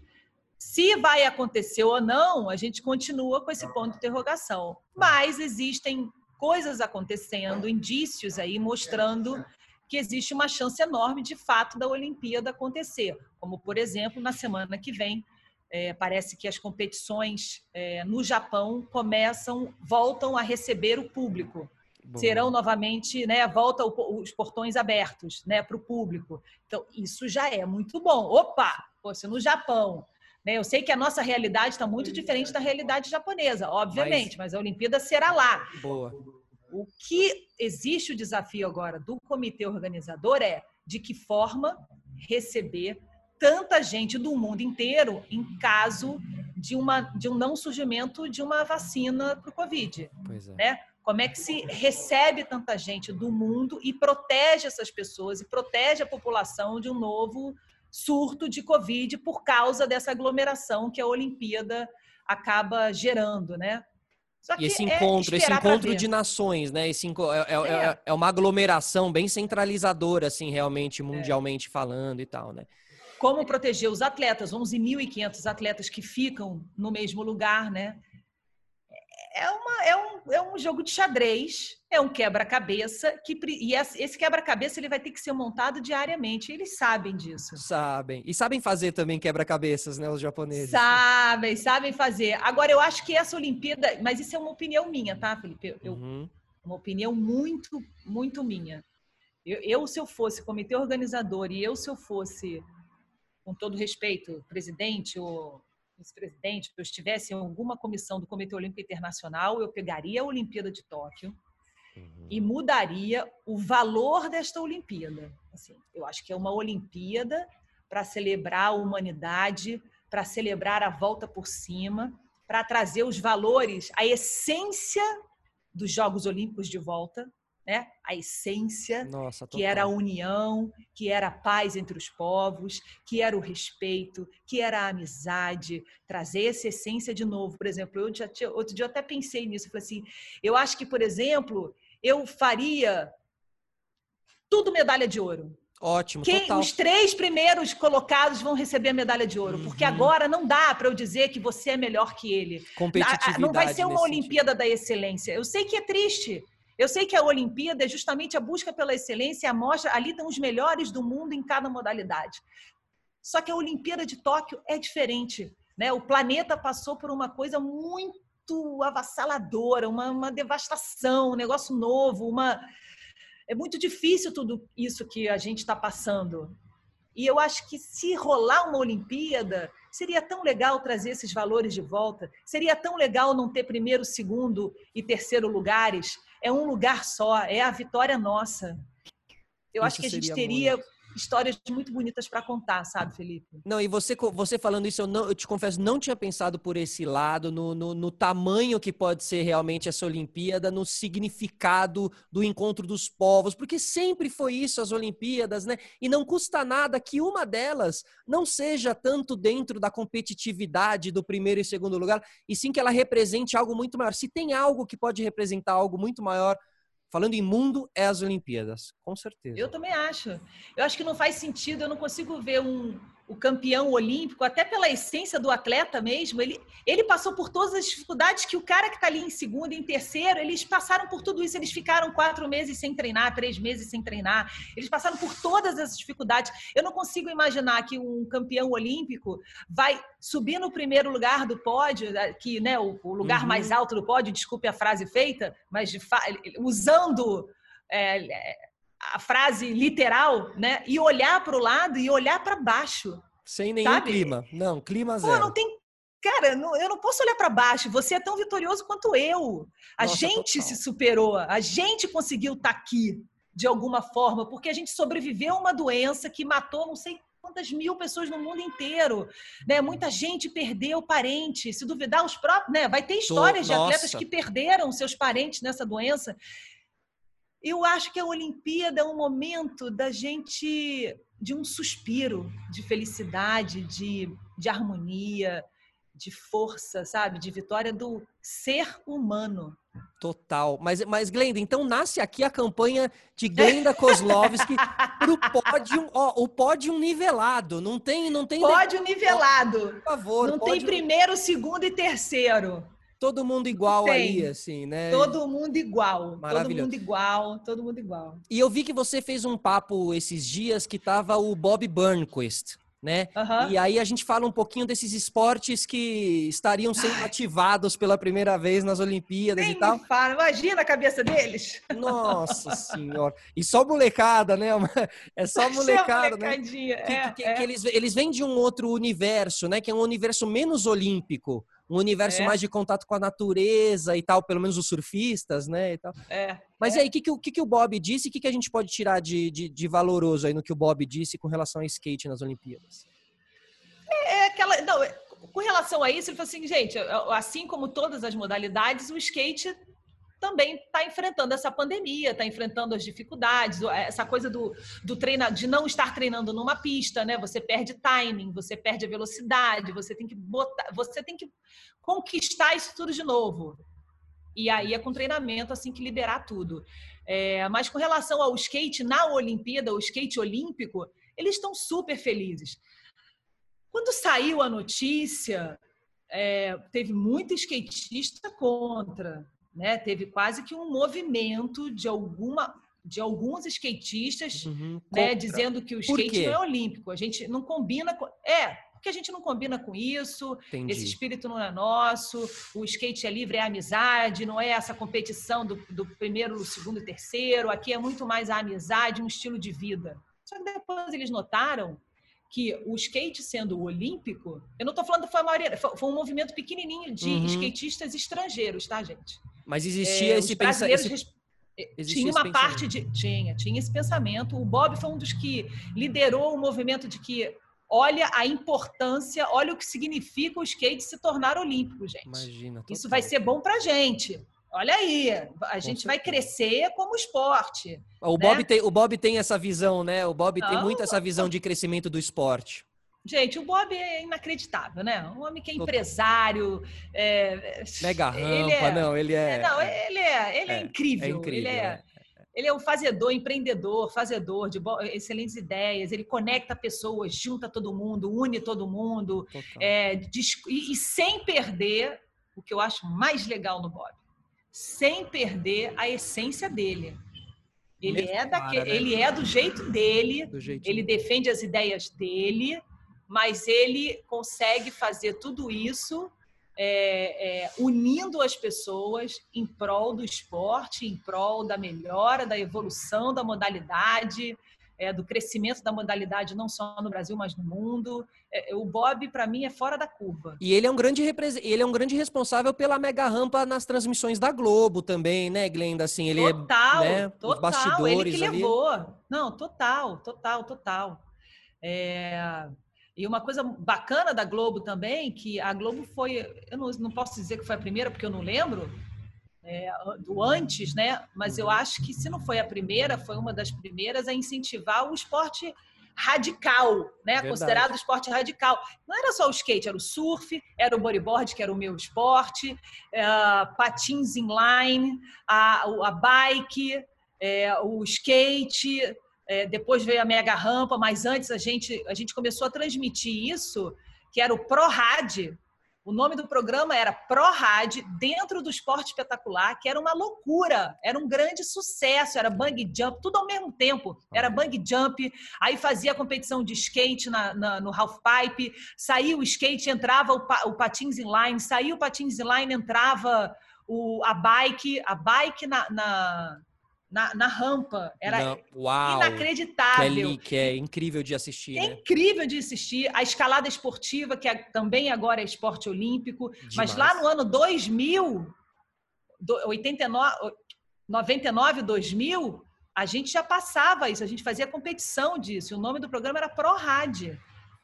Se vai acontecer ou não, a gente continua com esse ponto de interrogação. Mas existem coisas acontecendo, indícios aí mostrando que existe uma chance enorme de fato da Olimpíada acontecer. Como, por exemplo, na semana que vem, é, parece que as competições é, no Japão começam, voltam a receber o público. Bom. Serão novamente, né, volta os portões abertos, né, para o público. Então, isso já é muito bom. Opa, se no Japão né? Eu sei que a nossa realidade está muito diferente da realidade japonesa, obviamente, mas, mas a Olimpíada será lá. Boa. O que existe o desafio agora do comitê organizador é de que forma receber tanta gente do mundo inteiro em caso de, uma, de um não surgimento de uma vacina para o Covid. Pois é. Né? Como é que se recebe tanta gente do mundo e protege essas pessoas e protege a população de um novo surto de Covid por causa dessa aglomeração que a Olimpíada acaba gerando, né? e esse é encontro, é esse encontro de nações, né? Esse, é, é, é, é, uma aglomeração bem centralizadora, assim, realmente, mundialmente falando e tal, né? Como proteger os atletas, 11.500 atletas que ficam no mesmo lugar, né? É, uma, é, um, é um jogo de xadrez, é um quebra-cabeça que e esse quebra-cabeça ele vai ter que ser montado diariamente. Eles sabem disso. Sabem e sabem fazer também quebra-cabeças, né, os japoneses. Sabem, sabem fazer. Agora eu acho que essa Olimpíada, mas isso é uma opinião minha, tá, Felipe? Eu, uhum. Uma opinião muito, muito minha. Eu, eu, se eu fosse comitê organizador e eu, se eu fosse, com todo respeito, presidente ou vice-presidente, eu estivesse em alguma comissão do Comitê Olímpico Internacional, eu pegaria a Olimpíada de Tóquio uhum. e mudaria o valor desta Olimpíada. Assim, eu acho que é uma Olimpíada para celebrar a humanidade, para celebrar a volta por cima, para trazer os valores, a essência dos Jogos Olímpicos de volta, né? a essência, Nossa, que era a união, que era a paz entre os povos, que era o respeito, que era a amizade, trazer essa essência de novo. Por exemplo, eu já tinha, outro dia eu até pensei nisso, eu falei assim, eu acho que, por exemplo, eu faria tudo medalha de ouro. Ótimo, Quem, total. Os três primeiros colocados vão receber a medalha de ouro, uhum. porque agora não dá para eu dizer que você é melhor que ele. Competitividade. Não vai ser uma Olimpíada sentido. da excelência. Eu sei que é triste, eu sei que a Olimpíada é justamente a busca pela excelência, a mostra, ali estão os melhores do mundo em cada modalidade. Só que a Olimpíada de Tóquio é diferente. Né? O planeta passou por uma coisa muito avassaladora, uma, uma devastação, um negócio novo, uma. É muito difícil tudo isso que a gente está passando. E eu acho que se rolar uma Olimpíada, seria tão legal trazer esses valores de volta. Seria tão legal não ter primeiro, segundo e terceiro lugares é um lugar só, é a vitória nossa. Eu Isso acho que a gente teria muito. Histórias muito bonitas para contar, sabe, Felipe? Não, e você, você falando isso, eu, não, eu te confesso, não tinha pensado por esse lado, no, no, no, tamanho que pode ser realmente essa Olimpíada, no significado do encontro dos povos, porque sempre foi isso as Olimpíadas, né? E não custa nada que uma delas não seja tanto dentro da competitividade do primeiro e segundo lugar, e sim que ela represente algo muito maior. Se tem algo que pode representar algo muito maior falando em mundo, é as Olimpíadas, com certeza. Eu também acho. Eu acho que não faz sentido, eu não consigo ver um, o campeão olímpico, até pela essência do atleta mesmo, ele, ele passou por todas as dificuldades que o cara que está ali em segundo em terceiro, eles passaram por tudo isso, eles ficaram quatro meses sem treinar, três meses sem treinar, eles passaram por todas essas dificuldades. Eu não consigo imaginar que um campeão olímpico vai subir no primeiro lugar do pódio, eh, que né, o, o lugar uhum. mais alto do pódio, desculpe a frase feita, mas de usando é, a frase literal, né? E olhar para o lado e olhar para baixo. Sem nenhum sabe? clima. Não, clima zero. Pô, não tem cara, eu não posso olhar para baixo. Você é tão vitorioso quanto eu. A Nossa, gente total. se superou, a gente conseguiu estar tá aqui de alguma forma, porque a gente sobreviveu a uma doença que matou não sei quantas mil pessoas no mundo inteiro, né? Muita gente perdeu parente, se duvidar os próprios, né? Vai ter histórias Tô, de atletas que perderam seus parentes nessa doença. Eu acho que a Olimpíada é um momento da gente de um suspiro de felicidade, de, de harmonia, de força, sabe? De vitória do ser humano. Total. Mas, mas Glenda, então nasce aqui a campanha de Glenda Kozlovski pro pódio, ó, o pódio nivelado. Não tem, não tem. Pódio nivelado. Por favor. Não pódio... tem primeiro, segundo e terceiro. Todo mundo igual aí, assim, né? Todo mundo igual. Todo mundo igual, todo mundo igual. E eu vi que você fez um papo esses dias que tava o Bob Burnquist né? Uhum. E aí a gente fala um pouquinho desses esportes que estariam sendo Ai. ativados pela primeira vez nas Olimpíadas Nem e tal. Fala. Imagina a cabeça deles. Nossa senhora. E só molecada, né? É só molecada, né? Que, é, que, é. que, eles, eles vêm de um outro universo, né? Que é um universo menos olímpico um universo é. mais de contato com a natureza e tal, pelo menos os surfistas, né? E tal. É. Mas é. aí, o que, que, que, o Bob disse e o que, que a gente pode tirar de, de, de, valoroso aí no que o Bob disse com relação ao skate nas Olimpíadas? É, é aquela. Não, com relação a isso, ele falou assim, gente, assim como todas as modalidades, o skate também está enfrentando essa pandemia, está enfrentando as dificuldades, essa coisa do, do treino, de não estar treinando numa pista, né? Você perde timing, você perde a velocidade, você tem que botar, você tem que conquistar isso tudo de novo. E aí é com treinamento assim que liberar tudo. É, mas com relação ao skate na Olimpíada, o skate olímpico, eles estão super felizes. Quando saiu a notícia, é, teve muito skatista contra né? Teve quase que um movimento de alguma de alguns skatistas, uhum, né, dizendo que o skate não é olímpico. A gente não combina com é porque a gente não combina com isso. Entendi. Esse espírito não é nosso. O skate é livre, é amizade, não é essa competição do, do primeiro, segundo e terceiro. Aqui é muito mais a amizade, um estilo de vida. Só que depois eles notaram que o skate sendo olímpico, eu não estou falando que foi a maioria, foi, um movimento pequenininho de uhum. skatistas estrangeiros, tá, gente? Mas existia é, esse pensamento. Eh, tinha uma parte de. Tinha, tinha esse pensamento. O Bob foi um dos que liderou o movimento de que olha a importância, olha o que significa o skate se tornar olímpico, gente. Imagina. Total. Isso vai ser bom pra gente. Olha aí, a gente vai crescer como esporte. O, né? Bob tem, o Bob tem essa visão, né? O Bob tem muito essa visão de crescimento do esporte. Gente, o Bob é inacreditável, né? Um homem que é empresário. É, Mega rampa, é, não, ele é. Não, ele é, ele é, é incrível. É incrível. Ele é, é, ele é um fazedor, empreendedor, fazedor de excelentes ideias. Ele conecta pessoas, junta todo mundo, une todo mundo. É, e, e sem perder o que eu acho mais legal no Bob, sem perder a essência dele. Ele é, daquele, né? ele é do jeito dele, do ele defende as ideias dele, mas ele consegue fazer tudo isso é, é, unindo as pessoas em prol do esporte, em prol da melhora, da evolução da modalidade, é, do crescimento da modalidade não só no Brasil, mas no mundo. É, o Bob, para mim, é fora da curva. E ele é um grande ele é um grande responsável pela mega rampa nas transmissões da Globo também, né, Glenda? Assim, ele é, total, é, né, total. bastidores ele que levou. Ali. Não, total, total, total. É... E uma coisa bacana da Globo também, que a Globo foi, eu não, não posso dizer que foi a primeira, porque eu não lembro, é, do antes, né? Mas eu acho que se não foi a primeira, foi uma das primeiras a incentivar o esporte radical, né? Verdade. Considerado esporte radical. Não era só o skate, era o surf, era o bodyboard, que era o meu esporte, é, patins inline, a, a bike, é, o skate, é, depois veio a mega rampa, mas antes a gente, a gente começou a transmitir isso, que era o ProRad. O nome do programa era ProRad, dentro do esporte espetacular, que era uma loucura, era um grande sucesso, era bang jump, tudo ao mesmo tempo. Era bang jump, aí fazia competição de skate na, na, no half pipe, saía o skate, entrava o, o patins inline, saía o patins inline, entrava o, a bike, a bike na, na na, na rampa. Era Não, uau, inacreditável. Que é, que é incrível de assistir, É né? incrível de assistir. A escalada esportiva, que é, também agora é esporte olímpico. Mas Demais. lá no ano 2000, do- 89, 99, 2000, a gente já passava isso, a gente fazia competição disso. O nome do programa era Pro Rádio.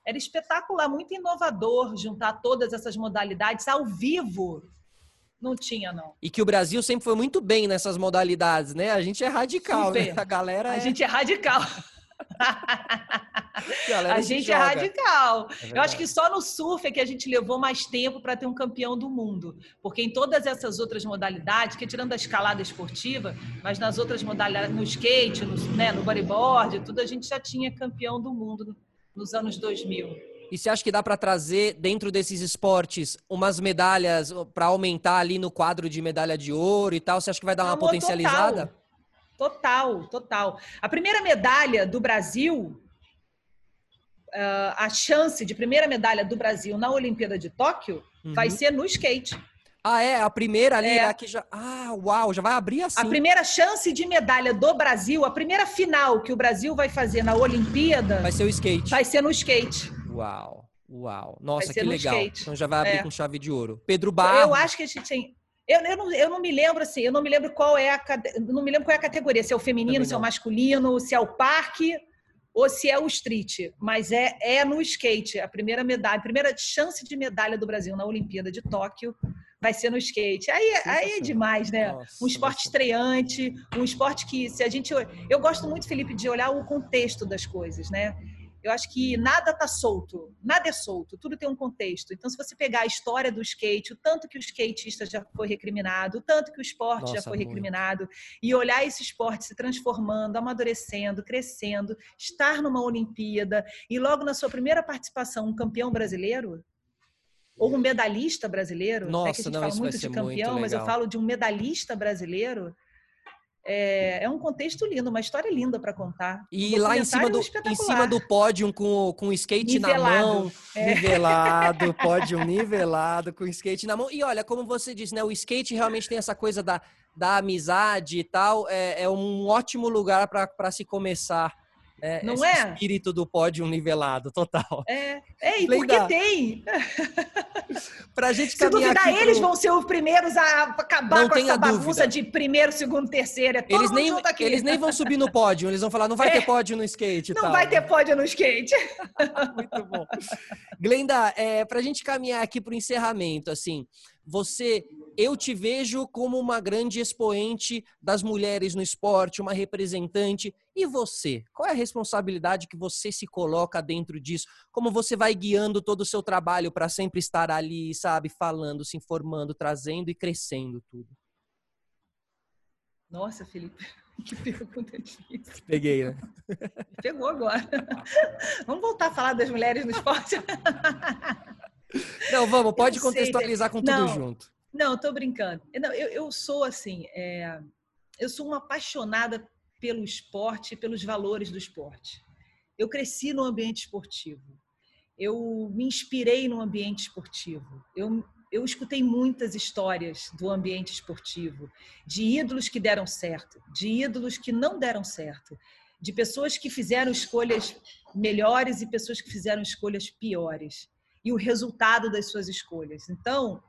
Era espetacular, muito inovador juntar todas essas modalidades ao vivo. Não tinha, não. E que o Brasil sempre foi muito bem nessas modalidades, né? A gente é radical, né? Super. A galera A é... gente é radical. galera A se gente é radical. É Eu acho que só no surf é que a gente levou mais tempo para ter um campeão do mundo. Porque em todas essas outras modalidades, que tirando a escalada esportiva, mas nas outras modalidades, no skate, no, né, no bodyboard, tudo, a gente já tinha campeão do mundo nos anos 2000. E você acha que dá para trazer dentro desses esportes umas medalhas para aumentar ali no quadro de medalha de ouro e tal? Você acha que vai dar uma Amor, potencializada? Total, total. A primeira medalha do Brasil, ah, a chance de primeira medalha do Brasil na Olimpíada de Tóquio vai Uhum. ser no skate. Ah, é? A primeira ali É. a que já. Ah, uau, já vai abrir assim. A primeira chance de medalha do Brasil, a primeira final que o Brasil vai fazer na Olimpíada, Vai ser o skate. vai ser no skate. Uau, uau. Nossa, que legal. skate. Então já vai abrir É. com chave de ouro. Pedro Barros. Eu acho que a gente tem. Eu, eu, não, eu não me lembro assim, eu não me lembro qual é a não me lembro qual é a categoria, se é o feminino, se é o masculino, se é o parque ou se é o street, mas é, é no skate. A primeira medalha, a primeira chance de medalha do Brasil na Olimpíada de Tóquio vai ser no skate. Aí, aí é demais, né? Nossa, um esporte ser- estreante, um esporte que se a gente eu gosto muito Felipe de olhar o contexto das coisas, né? Eu acho que nada tá solto, nada é solto, tudo tem um contexto. Então se você pegar a história do skate, o tanto que o skatista já foi recriminado, o tanto que o esporte já Nossa, foi muito. recriminado e olhar esse esporte se transformando, amadurecendo, crescendo, estar numa Olimpíada e logo na sua primeira participação um campeão brasileiro ou um medalhista brasileiro, Nossa, que a gente não, fala muito de ser muito campeão, mas eu falo de um medalhista brasileiro. É, é um contexto lindo, uma história linda para contar. E O lá em cima, do, em cima do pódio, com, com o skate na Nivelado. mão. É. Nivelado, pódio nivelado, com o skate na mão. E olha, como você disse, né? O skate realmente tem essa coisa da, da amizade e tal. É, é um ótimo lugar para se começar. Né, Não é? espírito do pódio nivelado, total. É, é e porque tem. Pra gente Se duvidar, eles pro- vão ser os primeiros a acabar Não com essa bagunça dúvida. de primeiro, segundo, terceiro. É Eles nem, eles nem vão subir no pódio, eles vão falar, não vai É. ter pódio no skate Não tal. vai ter pódio no skate. Muito bom. Glenda, é, para a gente caminhar aqui para o encerramento, assim, você, eu te vejo como uma grande expoente das mulheres no esporte, uma representante. E você? Qual é a responsabilidade que você se coloca dentro disso? Como você vai guiando todo o seu trabalho para sempre estar ali, sabe, falando, se informando, trazendo e crescendo tudo? Nossa, Felipe, que pergunta difícil. Peguei, né? Pegou agora. Vamos voltar a falar das mulheres no esporte? Não, vamos, pode sei, contextualizar com tudo Não. junto. Não, tô brincando. Não, eu, eu sou assim, é, eu sou uma apaixonada pelo esporte pelos valores do esporte. Eu cresci no ambiente esportivo. Eu me inspirei no ambiente esportivo. Eu, eu escutei muitas histórias do ambiente esportivo, de ídolos que deram certo, de ídolos que não deram certo, de pessoas que fizeram escolhas melhores e pessoas que fizeram escolhas piores. E o resultado das suas escolhas. Então,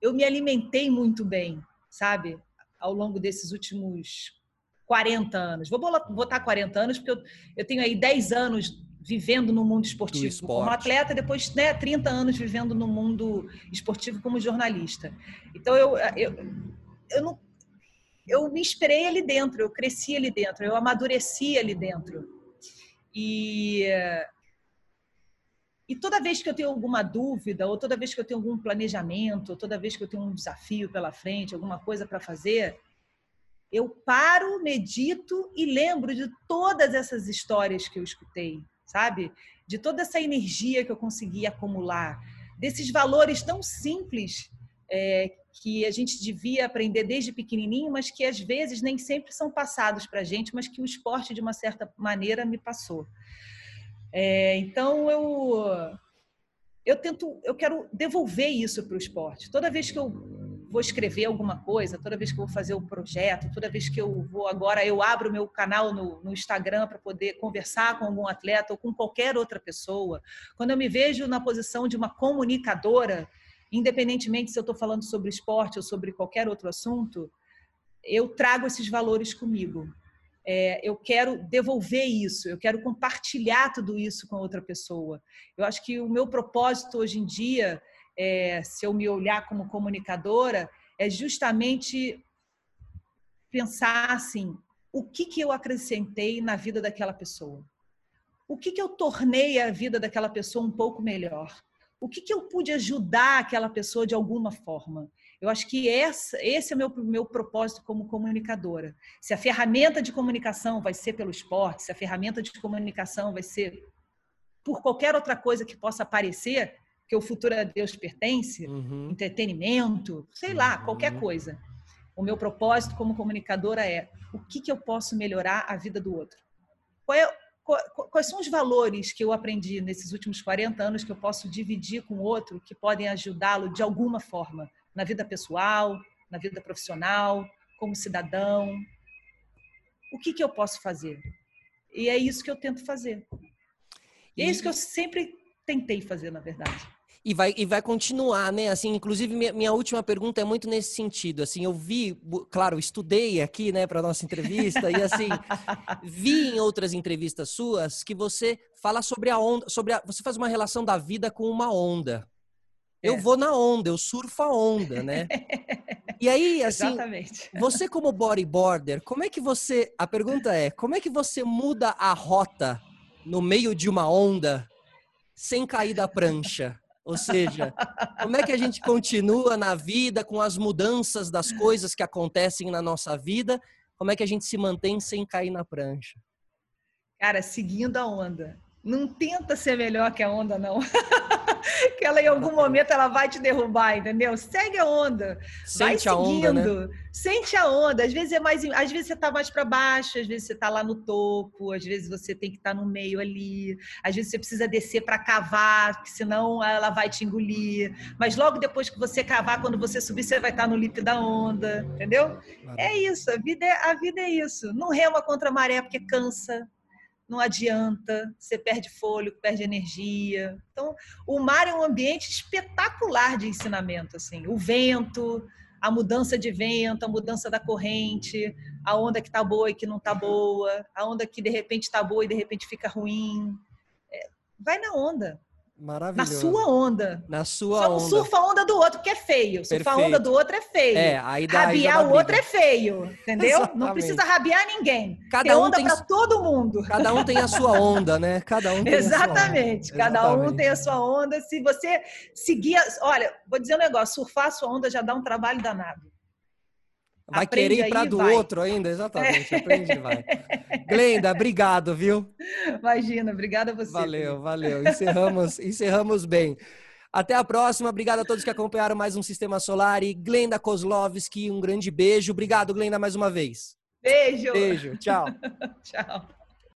eu me alimentei muito bem, sabe? Ao longo desses últimos 40 anos. Vou botar 40 anos, porque eu, eu tenho aí 10 anos vivendo no mundo esportivo como atleta, depois né, 30 anos vivendo no mundo esportivo como jornalista. Então, eu, eu, eu, não, eu me inspirei ali dentro, eu cresci ali dentro, eu amadureci ali dentro. E e toda vez que eu tenho alguma dúvida, ou toda vez que eu tenho algum planejamento, ou toda vez que eu tenho um desafio pela frente, alguma coisa para fazer, eu paro, medito e lembro de todas essas histórias que eu escutei, sabe? De toda essa energia que eu consegui acumular, desses valores tão simples é, que a gente devia aprender desde pequenininho, mas que às vezes nem sempre são passados para a gente, mas que o esporte, de uma certa maneira, me passou. É, então eu eu tento, eu quero devolver isso para o esporte. Toda vez que eu vou escrever alguma coisa, toda vez que eu vou fazer um projeto, toda vez que eu vou agora, eu abro meu canal no, no Instagram para poder conversar com algum atleta ou com qualquer outra pessoa. Quando eu me vejo na posição de uma comunicadora, independentemente se eu estou falando sobre esporte ou sobre qualquer outro assunto, eu trago esses valores comigo. É, eu quero devolver isso, eu quero compartilhar tudo isso com outra pessoa. Eu acho que o meu propósito hoje em dia é, se eu me olhar como comunicadora, é justamente pensar assim: o que, que eu acrescentei na vida daquela pessoa? O que, que eu tornei a vida daquela pessoa um pouco melhor? O que, que eu pude ajudar aquela pessoa de alguma forma? Eu acho que essa, esse é o meu, meu propósito como comunicadora. Se a ferramenta de comunicação vai ser pelo esporte, se a ferramenta de comunicação vai ser por qualquer outra coisa que possa aparecer, que o futuro a Deus pertence, uhum. entretenimento, sei lá, uhum. qualquer coisa. O meu propósito como comunicadora é o que, que eu posso melhorar a vida do outro? É, quais são os valores que eu aprendi nesses últimos 40 anos que eu posso dividir com o outro, que podem ajudá-lo de alguma forma, na vida pessoal, na vida profissional, como cidadão? O que, que eu posso fazer? E é isso que eu tento fazer. E é isso que eu sempre tentei fazer, na verdade. E vai, e vai continuar, né? Assim, inclusive, minha, minha última pergunta é muito nesse sentido. Assim, eu vi, claro, estudei aqui, né, para nossa entrevista, e assim, vi em outras entrevistas suas que você fala sobre a onda, sobre a, você faz uma relação da vida com uma onda. Eu é. vou na onda, eu surfo a onda, né? E aí, assim, Exatamente. você como bodyboarder, como é que você, a pergunta é, como é que você muda a rota no meio de uma onda sem cair da prancha? Ou seja, como é que a gente continua na vida com as mudanças das coisas que acontecem na nossa vida? Como é que a gente se mantém sem cair na prancha? Cara, seguindo a onda. Não tenta ser melhor que a onda, não. que ela em algum momento ela vai te derrubar, entendeu? Segue a onda. Sente vai seguindo. A onda, né? Sente a onda. Às vezes é mais, às vezes você tá mais para baixo, às vezes você tá lá no topo, às vezes você tem que estar tá no meio ali, às vezes você precisa descer para cavar, porque senão ela vai te engolir. Mas logo depois que você cavar, quando você subir, você vai estar tá no lip da onda, entendeu? É isso, a vida é, a vida é isso. Não rema contra a maré porque cansa, não adianta, você perde fôlego, perde energia. Então, o mar é um ambiente espetacular de ensinamento, assim. O vento, a mudança de vento, a mudança da corrente, a onda que tá boa e que não tá boa, a onda que de repente tá boa e de repente fica ruim. É, vai na onda. Maravilhoso. Na sua onda. Na sua Só onda. Não surfa a onda do outro, que é feio. Surfa a onda do outro é feio. É, aí dá, rabiar aí o outro é feio, entendeu? Exatamente. Não precisa rabiar ninguém. Cada tem um onda tem para todo mundo. Cada um tem a sua onda, né? Cada um tem Exatamente. Cada Exatamente. um tem a sua onda. Se você seguir, olha, vou dizer um negócio, surfar a sua onda já dá um trabalho danado. Vai Aprende querer ir para do vai. outro ainda, exatamente. Aprende e vai. Glenda, obrigado, viu? Imagina, obrigada a você. Valeu, valeu. Encerramos, encerramos bem. Até a próxima. Obrigado a todos que acompanharam mais um Sistema Solar. E Glenda Kozlovski, um grande beijo. Obrigado, Glenda, mais uma vez. Beijo. Beijo. Tchau. Tchau.